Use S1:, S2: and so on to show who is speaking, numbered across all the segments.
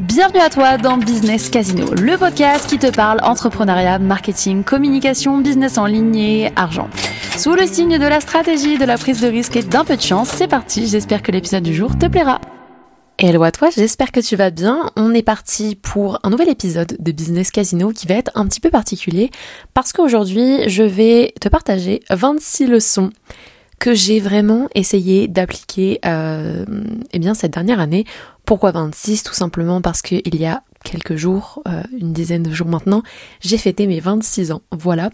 S1: Bienvenue à toi dans Business Casino, le podcast qui te parle entrepreneuriat, marketing, communication, business en ligne et argent. Sous le signe de la stratégie, de la prise de risque et d'un peu de chance, c'est parti, j'espère que l'épisode du jour te plaira. Hello à toi, j'espère que tu vas bien. On est parti pour un nouvel épisode de Business Casino qui va être un petit peu particulier parce qu'aujourd'hui je vais te partager 26 leçons que j'ai vraiment essayé d'appliquer euh, eh bien cette dernière année. Pourquoi 26 Tout simplement parce qu'il y a quelques jours, euh, une dizaine de jours maintenant, j'ai fêté mes 26 ans. Voilà.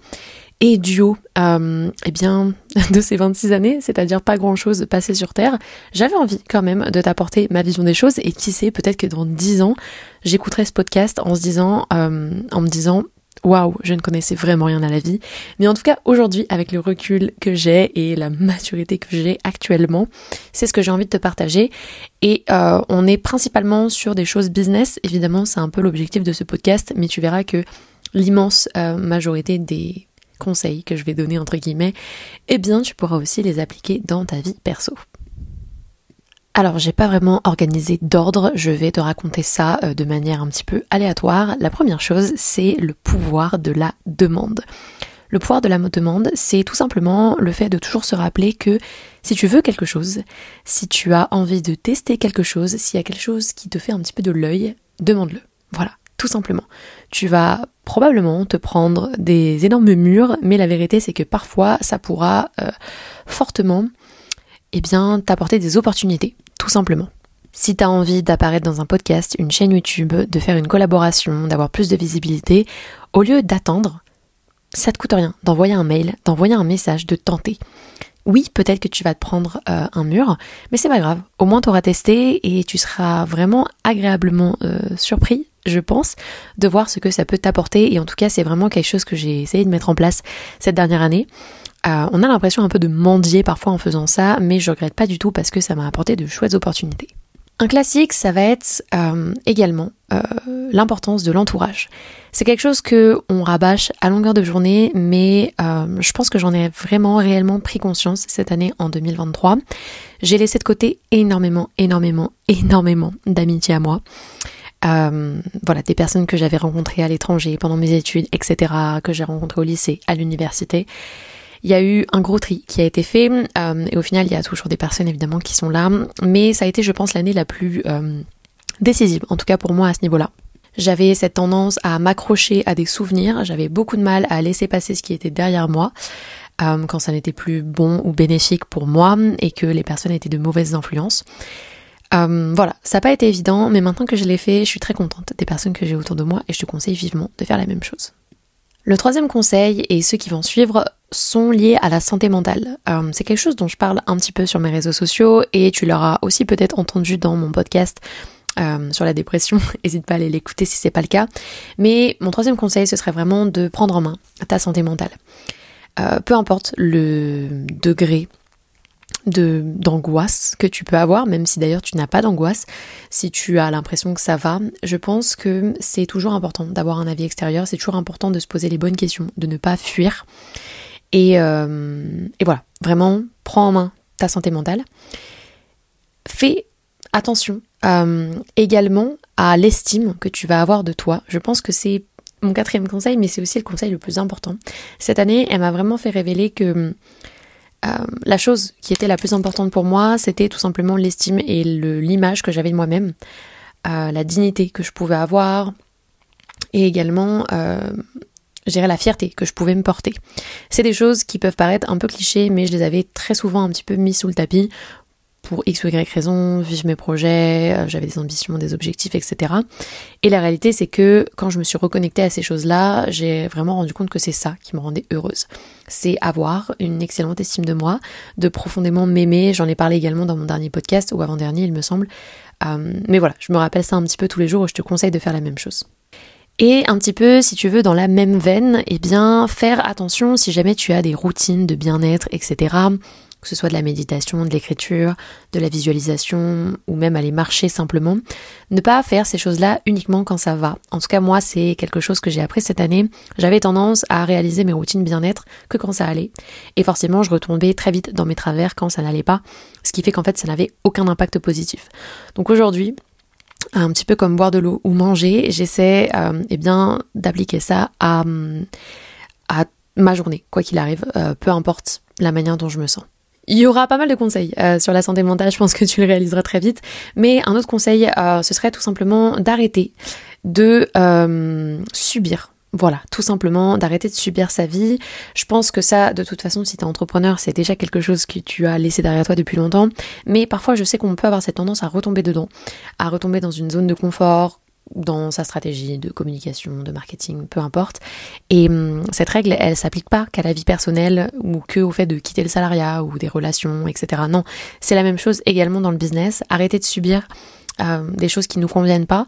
S1: Et duo, euh, eh bien, de ces 26 années, c'est-à-dire pas grand-chose passé sur Terre, j'avais envie quand même de t'apporter ma vision des choses et qui sait, peut-être que dans 10 ans, j'écouterai ce podcast en se disant, en me disant, waouh, je ne connaissais vraiment rien à la vie. Mais en tout cas, aujourd'hui, avec le recul que j'ai et la maturité que j'ai actuellement, c'est ce que j'ai envie de te partager. Et euh, on est principalement sur des choses business. Évidemment, c'est un peu l'objectif de ce podcast, mais tu verras que l'immense euh, majorité des conseils que je vais donner entre guillemets, eh bien, tu pourras aussi les appliquer dans ta vie perso. Alors, j'ai pas vraiment organisé d'ordre, je vais te raconter ça euh, de manière un petit peu aléatoire. La première chose, c'est le pouvoir de la demande. Le pouvoir de la demande, c'est tout simplement le fait de toujours se rappeler que si tu veux quelque chose, si tu as envie de tester quelque chose, s'il y a quelque chose qui te fait un petit peu de l'œil, demande-le. Voilà, tout simplement. Tu vas probablement te prendre des énormes murs, mais la vérité c'est que parfois ça pourra euh, fortement eh bien, t'apporter des opportunités, tout simplement. Si tu as envie d'apparaître dans un podcast, une chaîne YouTube, de faire une collaboration, d'avoir plus de visibilité, au lieu d'attendre, ça te coûte rien d'envoyer un mail, d'envoyer un message, de tenter. Oui, peut-être que tu vas te prendre euh, un mur, mais c'est pas grave. Au moins tu auras testé et tu seras vraiment agréablement euh, surpris, je pense, de voir ce que ça peut t'apporter. Et en tout cas, c'est vraiment quelque chose que j'ai essayé de mettre en place cette dernière année. Euh, on a l'impression un peu de mendier parfois en faisant ça, mais je regrette pas du tout parce que ça m'a apporté de chouettes opportunités. Un classique, ça va être euh, également euh, l'importance de l'entourage. C'est quelque chose que on rabâche à longueur de journée, mais je pense que j'en ai vraiment réellement pris conscience cette année en 2023. J'ai laissé de côté énormément, énormément, énormément d'amitié à moi. voilà, des personnes que j'avais rencontrées à l'étranger pendant mes études, etc., que j'ai rencontrées au lycée, à l'université. Il y a eu un gros tri qui a été fait euh, et au final il y a toujours des personnes évidemment qui sont là, mais ça a été je pense l'année la plus euh, décisive, en tout cas pour moi à ce niveau-là. J'avais cette tendance à m'accrocher à des souvenirs, j'avais beaucoup de mal à laisser passer ce qui était derrière moi euh, quand ça n'était plus bon ou bénéfique pour moi et que les personnes étaient de mauvaises influences. voilà, ça n'a pas été évident, mais maintenant que je l'ai fait, je suis très contente des personnes que j'ai autour de moi et je te conseille vivement de faire la même chose. Le troisième conseil, et ceux qui vont suivre, sont liés à la santé mentale. Euh, c'est quelque chose dont je parle un petit peu sur mes réseaux sociaux et tu l'auras aussi peut-être entendu dans mon podcast euh, sur la dépression. N'hésite pas à aller l'écouter si c'est pas le cas. Mais mon troisième conseil, ce serait vraiment de prendre en main ta santé mentale. Euh, peu importe le degré de d'angoisse que tu peux avoir, même si d'ailleurs tu n'as pas d'angoisse, si tu as l'impression que ça va, je pense que c'est toujours important d'avoir un avis extérieur, c'est toujours important de se poser les bonnes questions, de ne pas fuir. Et, euh, et voilà, vraiment, prends en main ta santé mentale. Fais attention euh, également à l'estime que tu vas avoir de toi. Je pense que c'est mon quatrième conseil, mais c'est aussi le conseil le plus important. Cette année, elle m'a vraiment fait révéler que euh, la chose qui était la plus importante pour moi, c'était tout simplement l'estime et l'image que j'avais de moi-même, la dignité que je pouvais avoir, et également, euh, la fierté que je pouvais me porter. C'est des choses qui peuvent paraître un peu clichés, mais je les avais très souvent un petit peu mis sous le tapis pour X ou Y raison, vivre mes projets, euh, j'avais des ambitions, des objectifs, etc. Et la réalité, c'est que quand je me suis reconnectée à ces choses-là, j'ai vraiment rendu compte que c'est ça qui me rendait heureuse. C'est avoir une excellente estime de moi, de profondément m'aimer. J'en ai parlé également dans mon dernier podcast, ou avant-dernier, il me semble. Euh, mais voilà, je me rappelle ça un petit peu tous les jours et je te conseille de faire la même chose. Et un petit peu, si tu veux, dans la même veine, eh bien, faire attention si jamais tu as des routines de bien-être, etc que ce soit de la méditation, de l'écriture, de la visualisation ou même aller marcher simplement. Ne pas faire ces choses-là uniquement quand ça va. En tout cas, moi, c'est quelque chose que j'ai appris cette année. J'avais tendance à réaliser mes routines bien-être que quand ça allait. Et forcément, je retombais très vite dans mes travers quand ça n'allait pas. Ce qui fait qu'en fait, ça n'avait aucun impact positif. Donc aujourd'hui, un petit peu comme boire de l'eau ou manger, j'essaie eh bien d'appliquer ça à, à ma journée, quoi qu'il arrive, peu importe la manière dont je me sens. Il y aura pas mal de conseils sur la santé mentale, je pense que tu le réaliseras très vite. Mais un autre conseil, ce serait tout simplement d'arrêter de subir voilà, tout simplement, d'arrêter de subir sa vie. Je pense que ça, de toute façon, si tu es entrepreneur, c'est déjà quelque chose que tu as laissé derrière toi depuis longtemps. Mais parfois, je sais qu'on peut avoir cette tendance à retomber dedans, à retomber dans une zone de confort, dans sa stratégie de communication, de marketing, peu importe. Et hum, cette règle, elle s'applique pas qu'à la vie personnelle ou que au fait de quitter le salariat ou des relations, etc. Non, c'est la même chose également dans le business. Arrêter de subir euh, des choses qui nous conviennent pas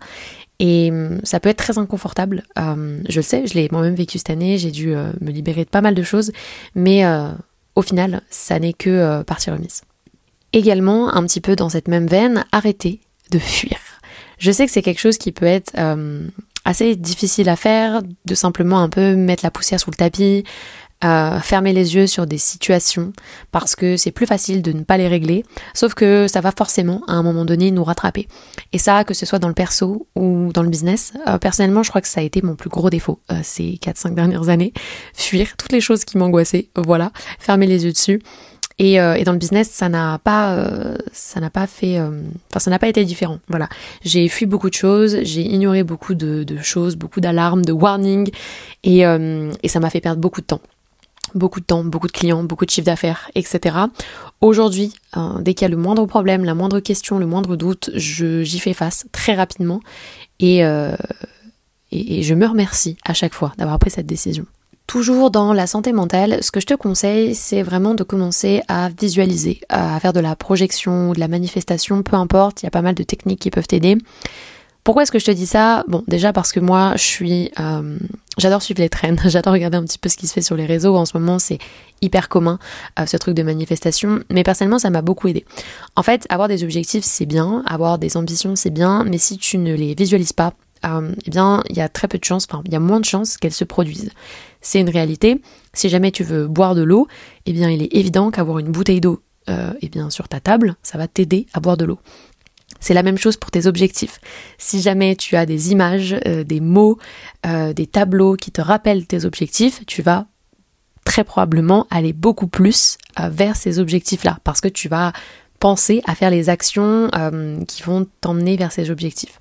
S1: et hum, ça peut être très inconfortable. Hum, je le sais, je l'ai moi-même vécu cette année, j'ai dû euh, me libérer de pas mal de choses, mais euh, au final, ça n'est que euh, partie remise. Également, un petit peu dans cette même veine, arrêter de fuir. Je sais que c'est quelque chose qui peut être hum, assez difficile à faire, de simplement un peu mettre la poussière sous le tapis, fermer les yeux sur des situations parce que c'est plus facile de ne pas les régler, sauf que ça va forcément à un moment donné nous rattraper. Et ça, que ce soit dans le perso ou dans le business, euh, personnellement je crois que ça a été mon plus gros défaut euh, ces 4-5 dernières années, fuir toutes les choses qui m'angoissaient, voilà, fermer les yeux dessus. Et, euh, et, dans le business, ça n'a pas, ça n'a pas fait, enfin ça n'a pas été différent. Voilà, j'ai fui beaucoup de choses, j'ai ignoré beaucoup de, de choses, beaucoup d'alarmes, de warnings, et, et ça m'a fait perdre beaucoup de temps beaucoup de temps, beaucoup de clients, beaucoup de chiffres d'affaires, etc. Aujourd'hui, euh, dès qu'il y a le moindre problème, la moindre question, le moindre doute, j'y fais face très rapidement euh, et, et, je me remercie à chaque fois d'avoir pris cette décision. Toujours dans la santé mentale, ce que je te conseille, c'est vraiment de commencer à visualiser, à faire de la projection ou de la manifestation, peu importe, il y a pas mal de techniques qui peuvent t'aider. Pourquoi est-ce que je te dis ça? Bon, déjà parce que moi, je suis, euh, j'adore suivre les trends, j'adore regarder un petit peu ce qui se fait sur les réseaux. En ce moment, c'est hyper commun euh, ce truc de manifestation, mais personnellement, ça m'a beaucoup aidé. En fait, avoir des objectifs, c'est bien, avoir des ambitions, c'est bien, mais si tu ne les visualises pas, euh, eh bien, il y a très peu de chances, enfin, il y a moins de chances qu'elles se produisent. C'est une réalité. Si jamais tu veux boire de l'eau, eh bien, il est évident qu'avoir une bouteille d'eau, eh bien, sur ta table, ça va t'aider à boire de l'eau. C'est la même chose pour tes objectifs. Si jamais tu as des images, euh, des mots, euh, des tableaux qui te rappellent tes objectifs, tu vas très probablement aller beaucoup plus euh, vers ces objectifs-là parce que tu vas penser à faire les actions qui vont t'emmener vers ces objectifs.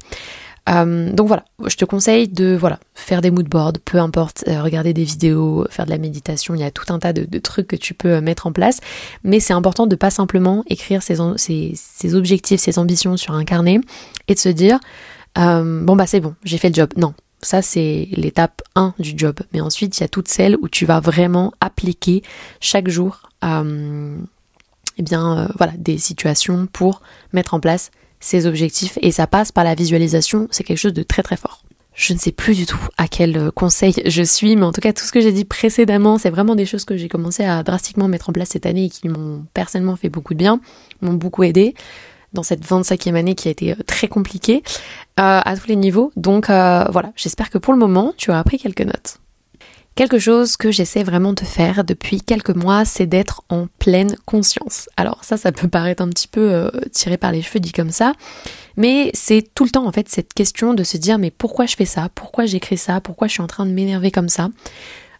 S1: Euh, donc voilà, je te conseille de voilà faire des moodboards, peu importe, euh, regarder des vidéos, faire de la méditation, il y a tout un tas de, trucs que tu peux euh, mettre en place, mais c'est important de pas simplement écrire ses, ses, objectifs, ses ambitions sur un carnet et de se dire bon bah c'est bon, j'ai fait le job. Non, ça c'est l'étape 1 du job, mais ensuite il y a toutes celles où tu vas vraiment appliquer chaque jour eh bien voilà des situations pour mettre en place ses objectifs et ça passe par la visualisation, c'est quelque chose de très très fort. Je ne sais plus du tout à quel euh, conseil je suis, mais en tout cas tout ce que j'ai dit précédemment, c'est vraiment des choses que j'ai commencé à drastiquement mettre en place cette année et qui m'ont personnellement fait beaucoup de bien, m'ont beaucoup aidé dans cette 25e année qui a été euh, très compliquée euh, à tous les niveaux. Donc voilà, j'espère que pour le moment, tu as appris quelques notes. Quelque chose que j'essaie vraiment de faire depuis quelques mois, c'est d'être en pleine conscience. Alors ça, ça peut paraître un petit peu euh, tiré par les cheveux dit comme ça, mais c'est tout le temps en fait cette question de se dire mais pourquoi je fais ça? Pourquoi j'écris ça? Pourquoi je suis en train de m'énerver comme ça?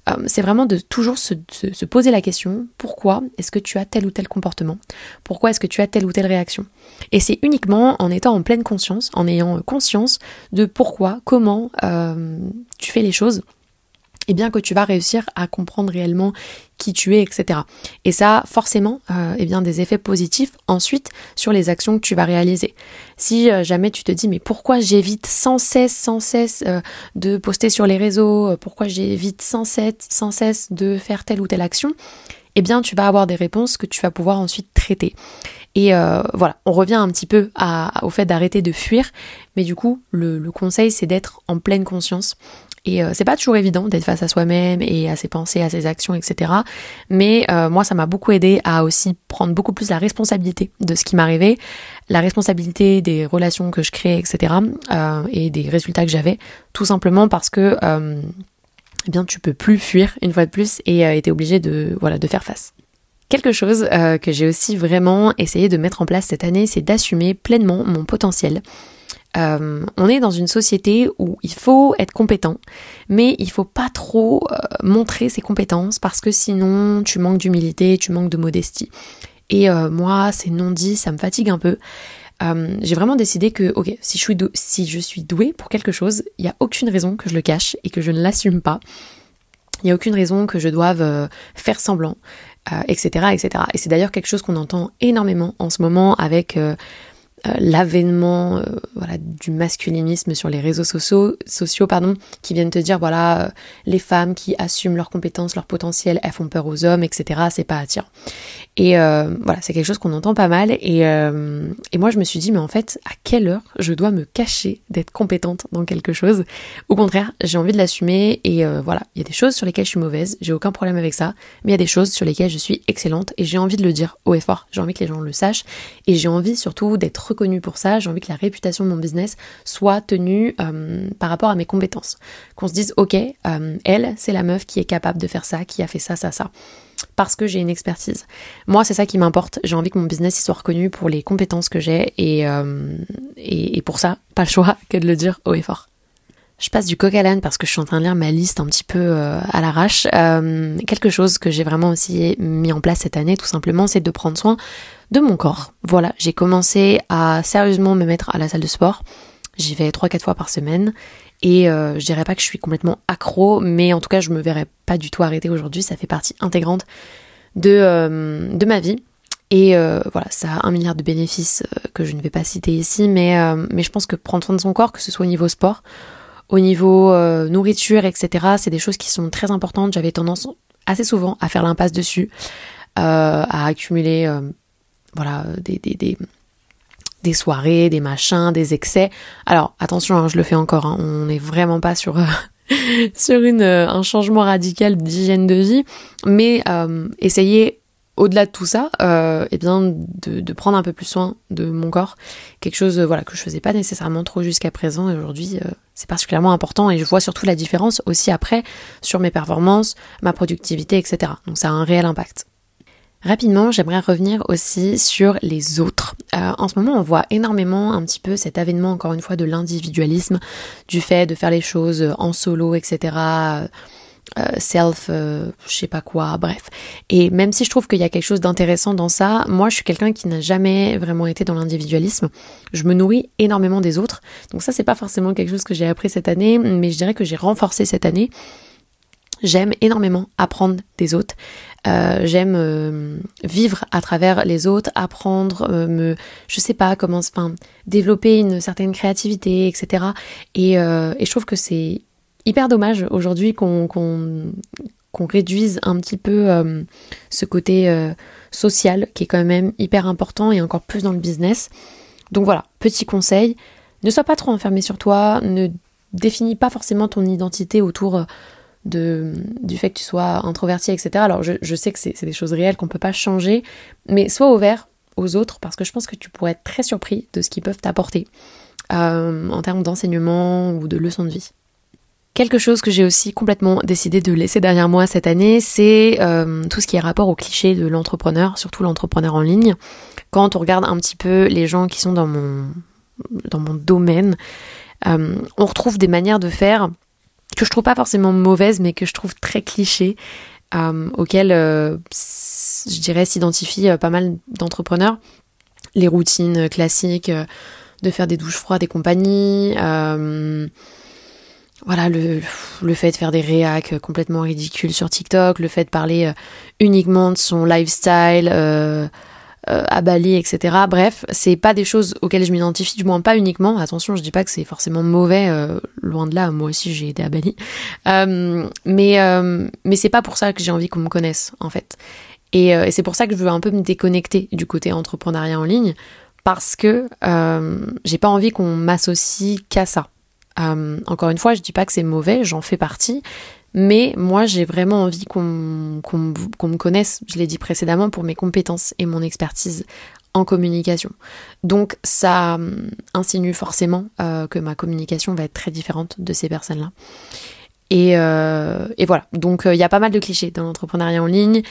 S1: Euh, c'est vraiment de toujours se, se, poser la question pourquoi est-ce que tu as tel ou tel comportement? Pourquoi est-ce que tu as telle ou telle réaction? Et c'est uniquement en étant en pleine conscience, en ayant conscience de pourquoi, comment euh, tu fais les choses et bien que tu vas réussir à comprendre réellement qui tu es, etc. Et ça a forcément euh, eh bien, des effets positifs ensuite sur les actions que tu vas réaliser. Si euh, jamais tu te dis mais pourquoi j'évite sans cesse, sans cesse euh, de poster sur les réseaux, pourquoi j'évite sans cesse, sans cesse de faire telle ou telle action, eh bien tu vas avoir des réponses que tu vas pouvoir ensuite traiter. Et voilà, on revient un petit peu au fait d'arrêter de fuir, mais du coup le conseil c'est d'être en pleine conscience et euh, c'est pas toujours évident d'être face à soi-même et à ses pensées, à ses actions, etc. Mais euh, moi, ça m'a beaucoup aidé à aussi prendre beaucoup plus la responsabilité de ce qui m'arrivait, la responsabilité des relations que je créais, etc. Euh, et des résultats que j'avais, tout simplement parce que eh bien, tu peux plus fuir une fois de plus et euh, t'es obligé de voilà de faire face. Quelque chose que j'ai aussi vraiment essayé de mettre en place cette année, c'est d'assumer pleinement mon potentiel. Euh, on est dans une société où il faut être compétent, mais il faut pas trop euh, montrer ses compétences parce que sinon tu manques d'humilité, tu manques de modestie. Et euh, moi, c'est non dit, ça me fatigue un peu. j'ai vraiment décidé que, ok, si je suis, douée pour quelque chose, il n'y a aucune raison que je le cache et que je ne l'assume pas. Il n'y a aucune raison que je doive faire semblant, etc., etc. Et c'est d'ailleurs quelque chose qu'on entend énormément en ce moment avec euh, l'avènement euh, voilà du masculinisme sur les réseaux sociaux sociaux pardon qui viennent te dire voilà euh, les femmes qui assument leurs compétences leur potentiel elles font peur aux hommes etc c'est pas attirant. Et voilà c'est quelque chose qu'on entend pas mal et, et moi je me suis dit mais en fait à quelle heure je dois me cacher d'être compétente dans quelque chose? Au contraire j'ai envie de l'assumer et voilà il y a des choses sur lesquelles je suis mauvaise j'ai aucun problème avec ça mais il y a des choses sur lesquelles je suis excellente et j'ai envie de le dire haut et fort. J'ai envie que les gens le sachent et j'ai envie surtout d'être reconnue pour ça, j'ai envie que la réputation de mon business soit tenue euh, par rapport à mes compétences. Qu'on se dise, ok, euh, elle, c'est la meuf qui est capable de faire ça, qui a fait ça, ça, ça. Parce que j'ai une expertise. Moi, c'est ça qui m'importe. J'ai envie que mon business soit reconnu pour les compétences que j'ai et, euh, et pour ça, pas le choix que de le dire haut et fort. Je passe du coq à l'âne parce que je suis en train de lire ma liste un petit peu euh, à l'arrache. Euh, quelque chose que j'ai vraiment aussi mis en place cette année, tout simplement, c'est de prendre soin de mon corps. Voilà, j'ai commencé à sérieusement me mettre à la salle de sport. J'y vais 3-4 fois par semaine. Et euh, je dirais pas que je suis complètement accro, mais en tout cas, je me verrais pas du tout arrêter aujourd'hui. Ça fait partie intégrante de, de ma vie. Et voilà, ça a un milliard de bénéfices que je ne vais pas citer ici, mais, mais je pense que prendre soin de son corps, que ce soit au niveau sport, au niveau euh, nourriture, etc., c'est des choses qui sont très importantes. J'avais tendance assez souvent à faire l'impasse dessus, euh, à accumuler euh, voilà, des, des, des, soirées, des machins, des excès. Alors attention, hein, je le fais encore, hein, on n'est vraiment pas sur, sur une, un changement radical d'hygiène de vie, mais essayez au-delà de tout ça, euh, eh bien, de, prendre un peu plus soin de mon corps, quelque chose euh, voilà que je faisais pas nécessairement trop jusqu'à présent et aujourd'hui euh, c'est particulièrement important et je vois surtout la différence aussi après sur mes performances, ma productivité, etc. Donc ça a un réel impact. Rapidement, j'aimerais revenir aussi sur les autres. en ce moment, on voit énormément un petit peu cet avènement, encore une fois, de l'individualisme, du fait de faire les choses en solo, etc self, euh, je sais pas quoi, bref. Et même si je trouve qu'il y a quelque chose d'intéressant dans ça, moi je suis quelqu'un qui n'a jamais vraiment été dans l'individualisme. Je me nourris énormément des autres. Donc ça c'est pas forcément quelque chose que j'ai appris cette année, mais je dirais que j'ai renforcé cette année. J'aime énormément apprendre des autres. Euh, j'aime vivre à travers les autres, apprendre, me, je sais pas comment, enfin, développer une certaine créativité, etc. Et, et je trouve que c'est hyper dommage aujourd'hui qu'on réduise un petit peu euh, ce côté euh, social qui est quand même hyper important et encore plus dans le business. Donc voilà, petit conseil, ne sois pas trop enfermé sur toi, ne définis pas forcément ton identité autour euh, du fait que tu sois introverti, etc. Alors je, sais que c'est des choses réelles qu'on ne peut pas changer, mais sois ouvert aux autres parce que je pense que tu pourrais être très surpris de ce qu'ils peuvent t'apporter en termes d'enseignement ou de leçons de vie. Quelque chose que j'ai aussi complètement décidé de laisser derrière moi cette année, c'est euh, tout ce qui est rapport au cliché de l'entrepreneur, surtout l'entrepreneur en ligne. Quand on regarde un petit peu les gens qui sont dans mon, domaine, euh, on retrouve des manières de faire que je trouve pas forcément mauvaises, mais que je trouve très clichés, euh, auxquelles je dirais s'identifient pas mal d'entrepreneurs. Les routines classiques de faire des douches froides et compagnie voilà le, le fait de faire des réacs complètement ridicules sur TikTok, le fait de parler euh, uniquement de son lifestyle euh, euh, à Bali, etc. Bref, c'est pas des choses auxquelles je m'identifie, du moins pas uniquement. Attention, je dis pas que c'est forcément mauvais, loin de là. Moi aussi, j'ai été à Bali, mais mais c'est pas pour ça que j'ai envie qu'on me connaisse en fait. Et, et c'est pour ça que je veux un peu me déconnecter du côté entrepreneuriat en ligne parce que j'ai pas envie qu'on m'associe qu'à ça. Euh, encore une fois, je dis pas que c'est mauvais, j'en fais partie, mais moi j'ai vraiment envie qu'on me connaisse, je l'ai dit précédemment, pour mes compétences et mon expertise en communication. Donc ça euh, insinue forcément euh, que ma communication va être très différente de ces personnes-là. Et, et, voilà, donc il y a pas mal de clichés dans l'entrepreneuriat en ligne.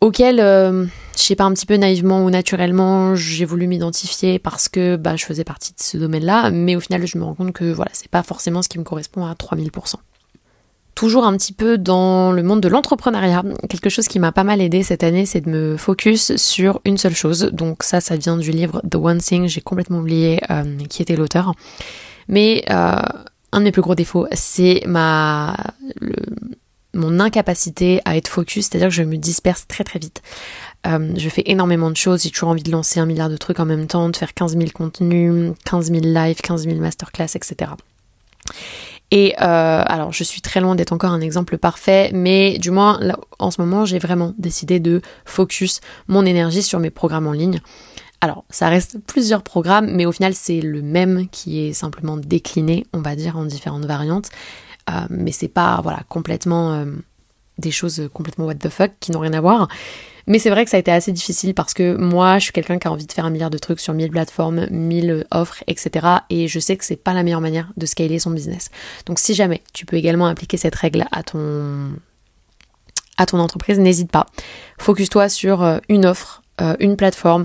S1: Auquel, euh, je sais pas, un petit peu naïvement ou naturellement, j'ai voulu m'identifier parce que bah, je faisais partie de ce domaine-là, mais au final, je me rends compte que voilà, c'est pas forcément ce qui me correspond à 3000%. Toujours un petit peu dans le monde de l'entrepreneuriat, quelque chose qui m'a pas mal aidé cette année, c'est de me focus sur une seule chose. Donc ça, ça vient du livre The One Thing, j'ai complètement oublié euh, qui était l'auteur. Mais euh, un de mes plus gros défauts, c'est ma mon incapacité à être focus, c'est-à-dire que je me disperse très très vite. Euh, je fais énormément de choses, j'ai toujours envie de lancer un milliard de trucs en même temps, de faire 15 000 contenus, 15 000 lives, 15 000 masterclass, etc. Et euh, alors, je suis très loin d'être encore un exemple parfait, mais du moins, en ce moment, j'ai vraiment décidé de focus mon énergie sur mes programmes en ligne. Alors, ça reste plusieurs programmes, mais au final, c'est le même qui est simplement décliné, on va dire, en différentes variantes. Euh, mais c'est pas voilà complètement euh, des choses complètement what the fuck qui n'ont rien à voir. Mais c'est vrai que ça a été assez difficile parce que moi, je suis quelqu'un qui a envie de faire un milliard de trucs sur 1000 plateformes, 1000 offres, etc. Et je sais que c'est pas la meilleure manière de scaler son business. Donc si jamais tu peux également appliquer cette règle à ton à ton entreprise, n'hésite pas. Focus-toi sur euh, une offre, une plateforme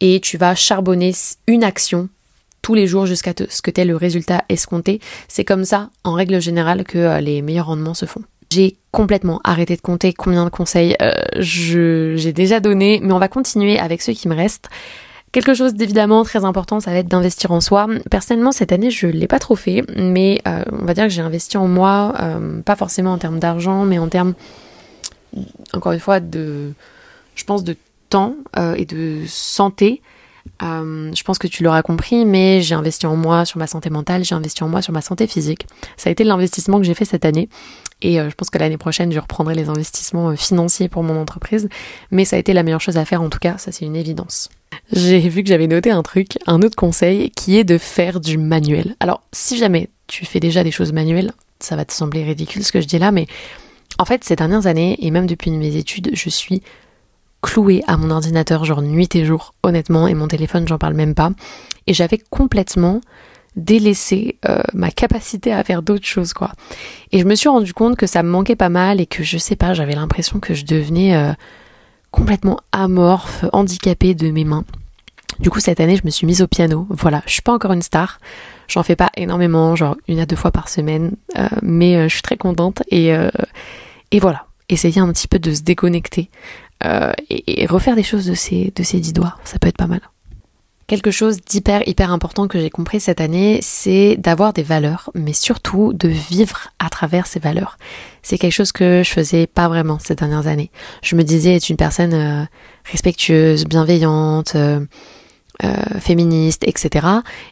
S1: et tu vas charbonner une action tous les jours jusqu'à ce que tu le résultat escompté. C'est comme ça, en règle générale, que euh, les meilleurs rendements se font. J'ai complètement arrêté de compter combien de conseils euh, j'ai déjà donné, mais on va continuer avec ceux qui me restent. Quelque chose d'évidemment très important, ça va être d'investir en soi. Personnellement, cette année, je ne l'ai pas trop fait, mais euh, on va dire que j'ai investi en moi, pas forcément en termes d'argent, mais en termes, encore une fois, de, je pense, de temps et de santé. Euh, je pense que tu l'auras compris, mais j'ai investi en moi sur ma santé mentale, j'ai investi en moi sur ma santé physique. Ça a été l'investissement que j'ai fait cette année. Et euh, je pense que l'année prochaine, je reprendrai les investissements euh, financiers pour mon entreprise. Mais ça a été la meilleure chose à faire, en tout cas, ça c'est une évidence. J'ai vu que j'avais noté un truc, un autre conseil, qui est de faire du manuel. Alors, si jamais tu fais déjà des choses manuelles, ça va te sembler ridicule ce que je dis là, mais en fait, ces dernières années, et même depuis mes études, je suis cloué à mon ordinateur genre nuit et jour honnêtement et mon téléphone j'en parle même pas. Et j'avais complètement délaissé euh, ma capacité à faire d'autres choses quoi. Et je me suis rendu compte que ça me manquait pas mal et que je sais pas j'avais l'impression que je devenais euh, complètement amorphe handicapée de mes mains. Du coup cette année je me suis mise au piano. Voilà je suis pas encore une star. J'en fais pas énormément genre une à deux fois par semaine euh, mais je suis très contente et et voilà. Essayer un petit peu de se déconnecter euh, et, refaire des choses de ces, de ces dix doigts, ça peut être pas mal. Quelque chose d'hyper hyper important que j'ai compris cette année, c'est d'avoir des valeurs, mais surtout de vivre à travers ces valeurs. C'est quelque chose que je faisais pas vraiment ces dernières années. Je me disais être une personne euh, respectueuse, bienveillante, euh, féministe, etc.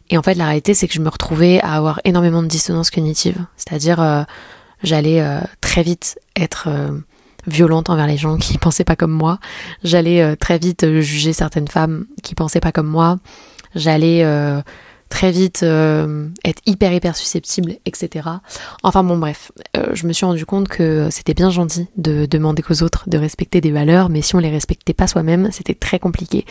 S1: Et en fait, la réalité, c'est que je me retrouvais à avoir énormément de dissonance cognitive. C'est-à-dire, j'allais très vite être violente envers les gens qui pensaient pas comme moi. J'allais euh, très vite euh, juger certaines femmes qui pensaient pas comme moi. J'allais euh, très vite être hyper hyper susceptible, etc. Enfin bon bref, je me suis rendu compte que c'était bien gentil de demander aux autres de respecter des valeurs, mais si on les respectait pas soi-même, c'était très compliqué.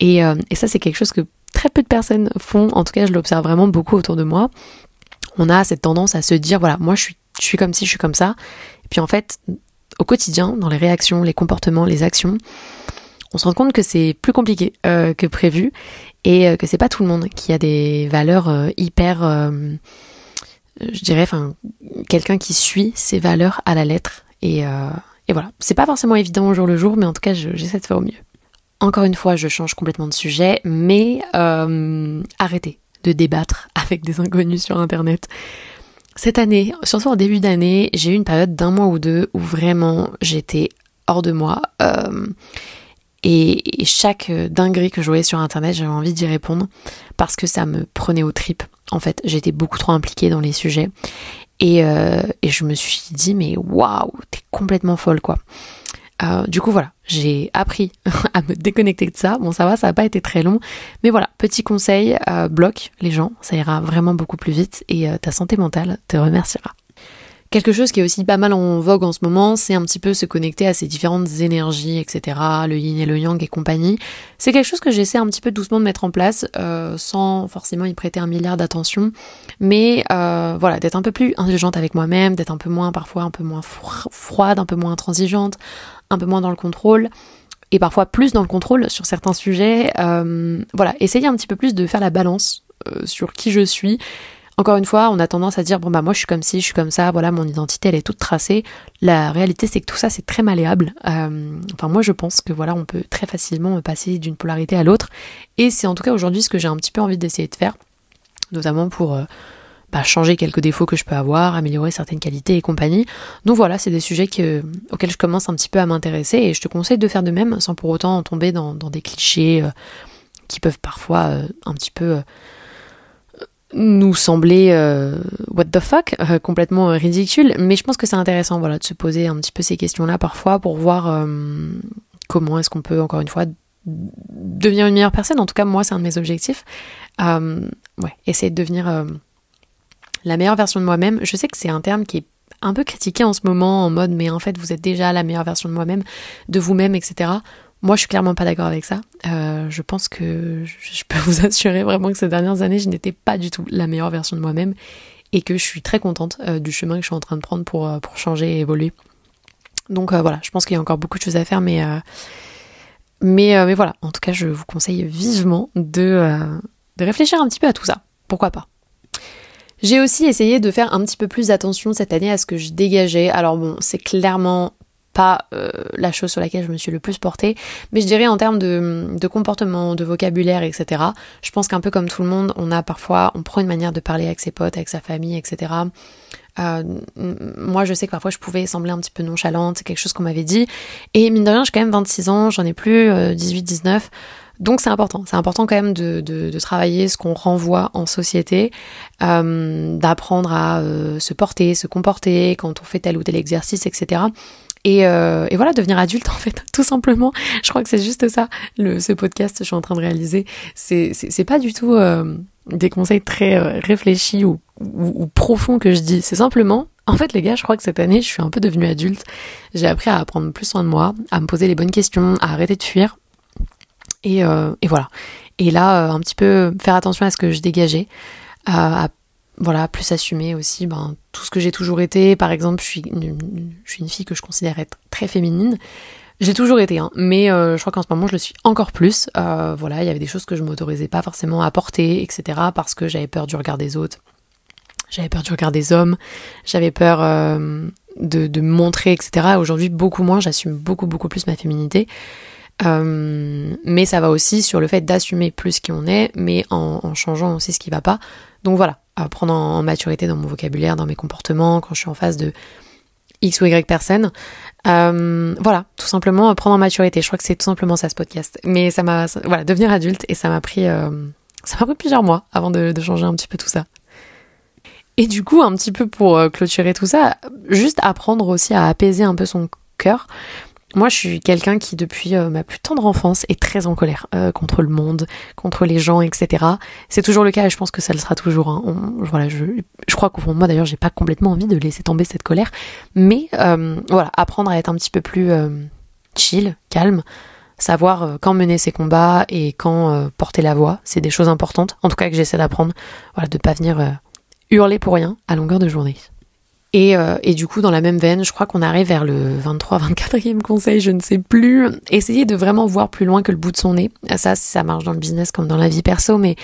S1: Et, ça c'est quelque chose que très peu de personnes font, en tout cas je l'observe vraiment beaucoup autour de moi. On a cette tendance à se dire voilà, moi je suis, je suis comme ci, je suis comme ça. Et puis en fait, au quotidien, dans les réactions, les comportements, les actions, on se rend compte que c'est plus compliqué euh, que prévu et euh, que c'est pas tout le monde qui a des valeurs euh, hyper, je dirais, enfin, quelqu'un qui suit ses valeurs à la lettre et, et voilà. C'est pas forcément évident au jour le jour, mais en tout cas, j'essaie de faire au mieux. Encore une fois, je change complètement de sujet, mais arrêtez de débattre avec des inconnus sur Internet. Cette année, surtout en début d'année, j'ai eu une période d'un mois ou deux où vraiment j'étais hors de moi. Euh, et, chaque dinguerie que je voyais sur internet, j'avais envie d'y répondre parce que ça me prenait aux tripes. En fait, j'étais beaucoup trop impliquée dans les sujets. Et, euh, et je me suis dit, mais waouh, t'es complètement folle quoi. Euh, du coup, voilà, j'ai appris à me déconnecter de ça. Bon, ça va, ça n'a pas été très long. Mais voilà, petit conseil, euh, bloque les gens, ça ira vraiment beaucoup plus vite et euh, ta santé mentale te remerciera. Quelque chose qui est aussi pas mal en vogue en ce moment, c'est un petit peu se connecter à ces différentes énergies, etc. Le yin et le yang et compagnie. C'est quelque chose que j'essaie un petit peu doucement de mettre en place, sans forcément y prêter un milliard d'attention, mais voilà, d'être un peu plus indulgente avec moi-même, d'être un peu moins parfois un peu moins froide, un peu moins intransigeante, un peu moins dans le contrôle et parfois plus dans le contrôle sur certains sujets. Euh, voilà, essayer un petit peu plus de faire la balance sur qui je suis encore une fois, on a tendance à dire bon bah moi je suis comme ci, je suis comme ça, voilà mon identité elle est toute tracée. La réalité c'est que tout ça c'est très malléable. Euh, enfin moi je pense que voilà on peut très facilement passer d'une polarité à l'autre et c'est en tout cas aujourd'hui ce que j'ai un petit peu envie d'essayer de faire, notamment pour euh, changer quelques défauts que je peux avoir, améliorer certaines qualités et compagnie. Donc voilà, c'est des sujets auxquels je commence un petit peu à m'intéresser et je te conseille de faire de même sans pour autant tomber dans, des clichés euh, qui peuvent parfois un petit peu nous semblait euh, what the fuck, euh, complètement euh, ridicule, mais je pense que c'est intéressant voilà, de se poser un petit peu ces questions-là parfois pour voir comment est-ce qu'on peut, encore une fois, devenir une meilleure personne. En tout cas, moi, c'est un de mes objectifs. ouais, essayer de devenir la meilleure version de moi-même. Je sais que c'est un terme qui est un peu critiqué en ce moment en mode mais en fait vous êtes déjà la meilleure version de moi-même, de vous-même, etc. Moi, je suis clairement pas d'accord avec ça. Euh, je pense que je peux vous assurer vraiment que ces dernières années, je n'étais pas du tout la meilleure version de moi-même et que je suis très contente euh, du chemin que je suis en train de prendre pour, euh, changer et évoluer. Donc voilà, je pense qu'il y a encore beaucoup de choses à faire, mais, voilà, en tout cas, je vous conseille vivement de réfléchir un petit peu à tout ça. Pourquoi pas? J'ai aussi essayé de faire un petit peu plus attention cette année à ce que je dégageais. Alors bon, c'est clairement pas euh, la chose sur laquelle je me suis le plus portée, mais je dirais en termes de, comportement, de vocabulaire, etc. Je pense qu'un peu comme tout le monde, on a parfois, on prend une manière de parler avec ses potes, avec sa famille, etc. Euh, moi, je sais que parfois je pouvais sembler un petit peu nonchalante, c'est quelque chose qu'on m'avait dit. Et mine de rien, j'ai quand même 26 ans, j'en ai plus 18-19. Euh, donc c'est important, c'est important quand même de, de, travailler ce qu'on renvoie en société, d'apprendre à se porter, se comporter quand on fait tel ou tel exercice, etc. Euh, et, voilà, devenir adulte en fait, tout simplement. Je crois que c'est juste ça, le, ce podcast que je suis en train de réaliser. C'est, pas du tout euh, des conseils très euh, réfléchis ou, ou, profonds que je dis. C'est simplement, en fait les gars, je crois que cette année, je suis un peu devenue adulte. J'ai appris à prendre plus soin de moi, à me poser les bonnes questions, à arrêter de fuir. Et, et voilà. Et là, un petit peu faire attention à ce que je dégageais, à voilà, plus assumer aussi ben, tout ce que j'ai toujours été. Par exemple, je suis, une, fille que je considère être très féminine. J'ai toujours été, hein, mais euh, je crois qu'en ce moment je le suis encore plus. Euh, voilà, il y avait des choses que je m'autorisais pas forcément à porter, etc. parce que j'avais peur du regard des autres, j'avais peur du regard des hommes, j'avais peur euh, de, de me montrer, etc. Aujourd'hui, beaucoup moins, j'assume beaucoup, beaucoup plus ma féminité. Mais ça va aussi sur le fait d'assumer plus qui on est, mais en, changeant aussi ce qui va pas. Donc voilà, prendre en maturité dans mon vocabulaire, dans mes comportements, quand je suis en face de X ou Y personnes. Euh, voilà, tout simplement prendre en maturité. Je crois que c'est tout simplement ça ce podcast. Mais ça m'a, voilà, devenir adulte et ça m'a pris, euh, ça m'a pris plusieurs mois avant de, de, changer un petit peu tout ça. Et du coup, un petit peu pour euh, clôturer tout ça, juste apprendre aussi à apaiser un peu son cœur. Moi, je suis quelqu'un qui, depuis euh, ma plus tendre enfance, est très en colère euh, contre le monde, contre les gens, etc. C'est toujours le cas et je pense que ça le sera toujours. Hein. voilà, je, je crois qu'au fond de moi, d'ailleurs, j'ai pas complètement envie de laisser tomber cette colère. Mais euh, voilà, apprendre à être un petit peu plus chill, calme, savoir quand mener ses combats et quand porter la voix, c'est des choses importantes. En tout cas, que j'essaie d'apprendre. Voilà, de pas venir hurler pour rien à longueur de journée. Euh, et, du coup, dans la même veine, je crois qu'on arrive vers le 23, 24e conseil, je ne sais plus. Essayer de vraiment voir plus loin que le bout de son nez. Ça, ça marche dans le business comme dans la vie perso, mais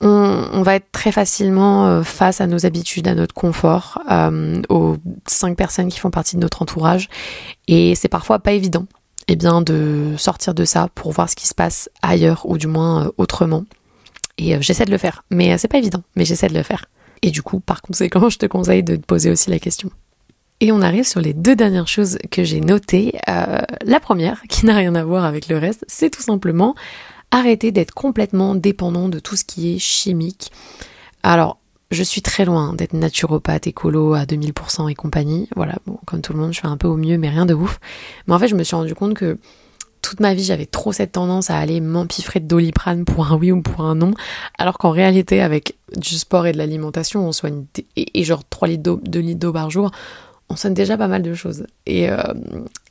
S1: on, va être très facilement euh, face à nos habitudes, à notre confort, euh, aux cinq personnes qui font partie de notre entourage. Et c'est parfois pas évident eh bien, de sortir de ça pour voir ce qui se passe ailleurs, ou du moins autrement. Et j'essaie de le faire, mais c'est pas évident, mais j'essaie de le faire. Et du coup, par conséquent, je te conseille de te poser aussi la question. Et on arrive sur les deux dernières choses que j'ai notées. Euh, la première, qui n'a rien à voir avec le reste, c'est tout simplement arrêter d'être complètement dépendant de tout ce qui est chimique. Alors, je suis très loin d'être naturopathe, écolo à 2000% et compagnie. Voilà, comme tout le monde, je fais un peu au mieux, mais rien de ouf. Mais en fait, je me suis rendu compte que
S2: toute ma vie, j'avais trop cette tendance à aller m'empiffrer de doliprane pour un oui ou pour un non, alors qu'en réalité, avec du sport et de l'alimentation, on soigne et, genre 3 litres d'eau, 2 litres d'eau par jour, on soigne déjà pas mal de choses. Et, euh,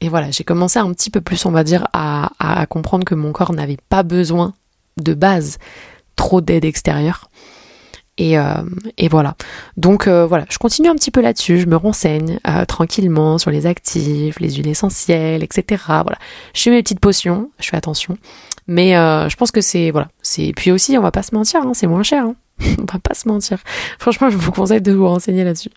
S2: voilà, j'ai commencé un petit peu plus, on va dire, à comprendre que mon corps n'avait pas besoin de base trop d'aide extérieure. Et, euh, et, voilà. Donc euh, voilà, je continue un petit peu là-dessus, je me renseigne euh, tranquillement sur les actifs, les huiles essentielles, etc. Voilà, je fais mes petites potions, je fais attention. Mais je pense que c'est voilà, c'est puis aussi on va pas se mentir, hein, c'est moins cher. Hein. on va pas se mentir. Franchement, je vous conseille de vous renseigner là-dessus.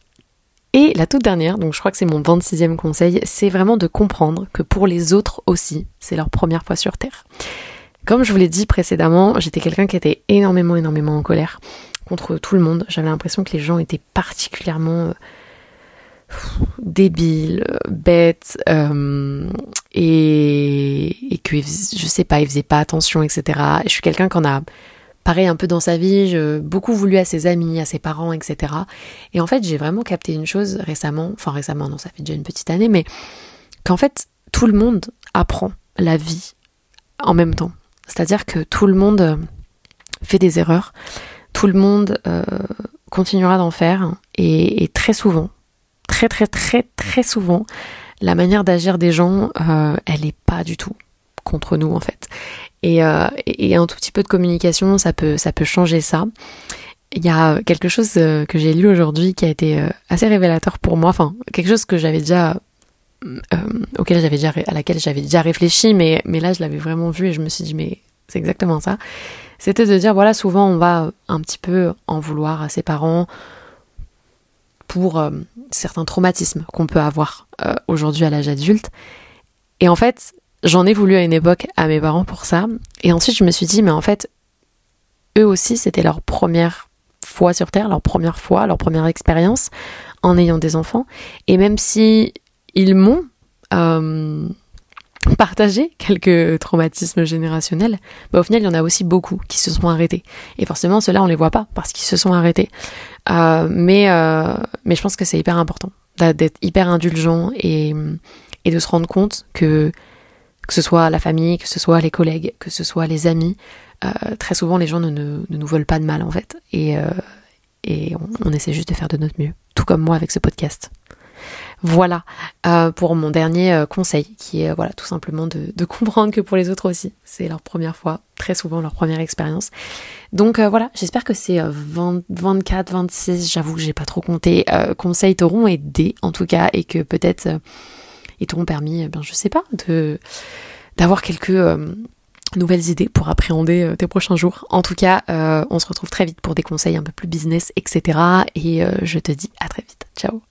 S2: Et la toute dernière, donc je crois que c'est mon 26e conseil, c'est vraiment de comprendre que pour les autres aussi, c'est leur première fois sur Terre. Comme je vous l'ai dit précédemment, j'étais quelqu'un qui était énormément, énormément en colère contre tout le monde. J'avais l'impression que les gens étaient particulièrement euh, débiles, bêtes, euh, et, que, je sais pas, ils faisaient pas attention, etc. je suis quelqu'un qui en a, pareil, un peu dans sa vie, je, beaucoup voulu à ses amis, à ses parents, etc. Et en fait, j'ai vraiment capté une chose récemment, enfin récemment, non, ça fait déjà une petite année, mais qu'en fait, tout le monde apprend la vie en même temps. C'est-à-dire que tout le monde fait des erreurs tout le monde euh, continuera d'en faire et, très souvent, très très très très souvent, la manière d'agir des gens, euh, elle n'est pas du tout contre nous en fait. Euh, et, un tout petit peu de communication, ça peut, ça peut changer ça. Il y a quelque chose que j'ai lu aujourd'hui qui a été assez révélateur pour moi, enfin quelque chose que j'avais déjà auquel j'avais déjà à laquelle j'avais déjà réfléchi, mais mais là je l'avais vraiment vu et je me suis dit mais c'est exactement ça c'était de dire voilà, souvent on va un petit peu en vouloir à ses parents pour euh, certains traumatismes qu'on peut avoir euh, aujourd'hui à l'âge adulte. Et en fait, j'en ai voulu à une époque à mes parents pour ça. Et ensuite, je me suis dit, mais en fait, eux aussi, c'était leur première fois sur Terre, leur première fois, leur première expérience en ayant des enfants. Et même si ils m'ont euh, partager quelques traumatismes générationnels, bah, au final, il y en a aussi beaucoup qui se sont arrêtés. Et forcément, ceux-là, on les voit pas parce qu'ils se sont arrêtés. Euh, mais, euh, mais je pense que c'est hyper important d'être hyper indulgent et, et de se rendre compte que que ce soit la famille, que ce soit les collègues, que ce soit les amis, euh, très souvent les gens ne, ne, nous veulent pas de mal en fait. Et, et on essaie juste de faire de notre mieux. Tout comme moi avec ce podcast. Voilà euh, pour mon dernier euh, conseil, qui est voilà tout simplement de, comprendre que pour les autres aussi, c'est leur première fois, très souvent leur première expérience. Donc euh, voilà, j'espère que ces 24, 26, j'avoue que j'ai pas trop compté, conseils t'auront aidé en tout cas, et que peut-être ils t'auront permis, ben je sais pas, de d'avoir quelques nouvelles idées pour appréhender tes prochains jours. En tout cas, on se retrouve très vite pour des conseils un peu plus business, etc. Et je te dis à très vite. Ciao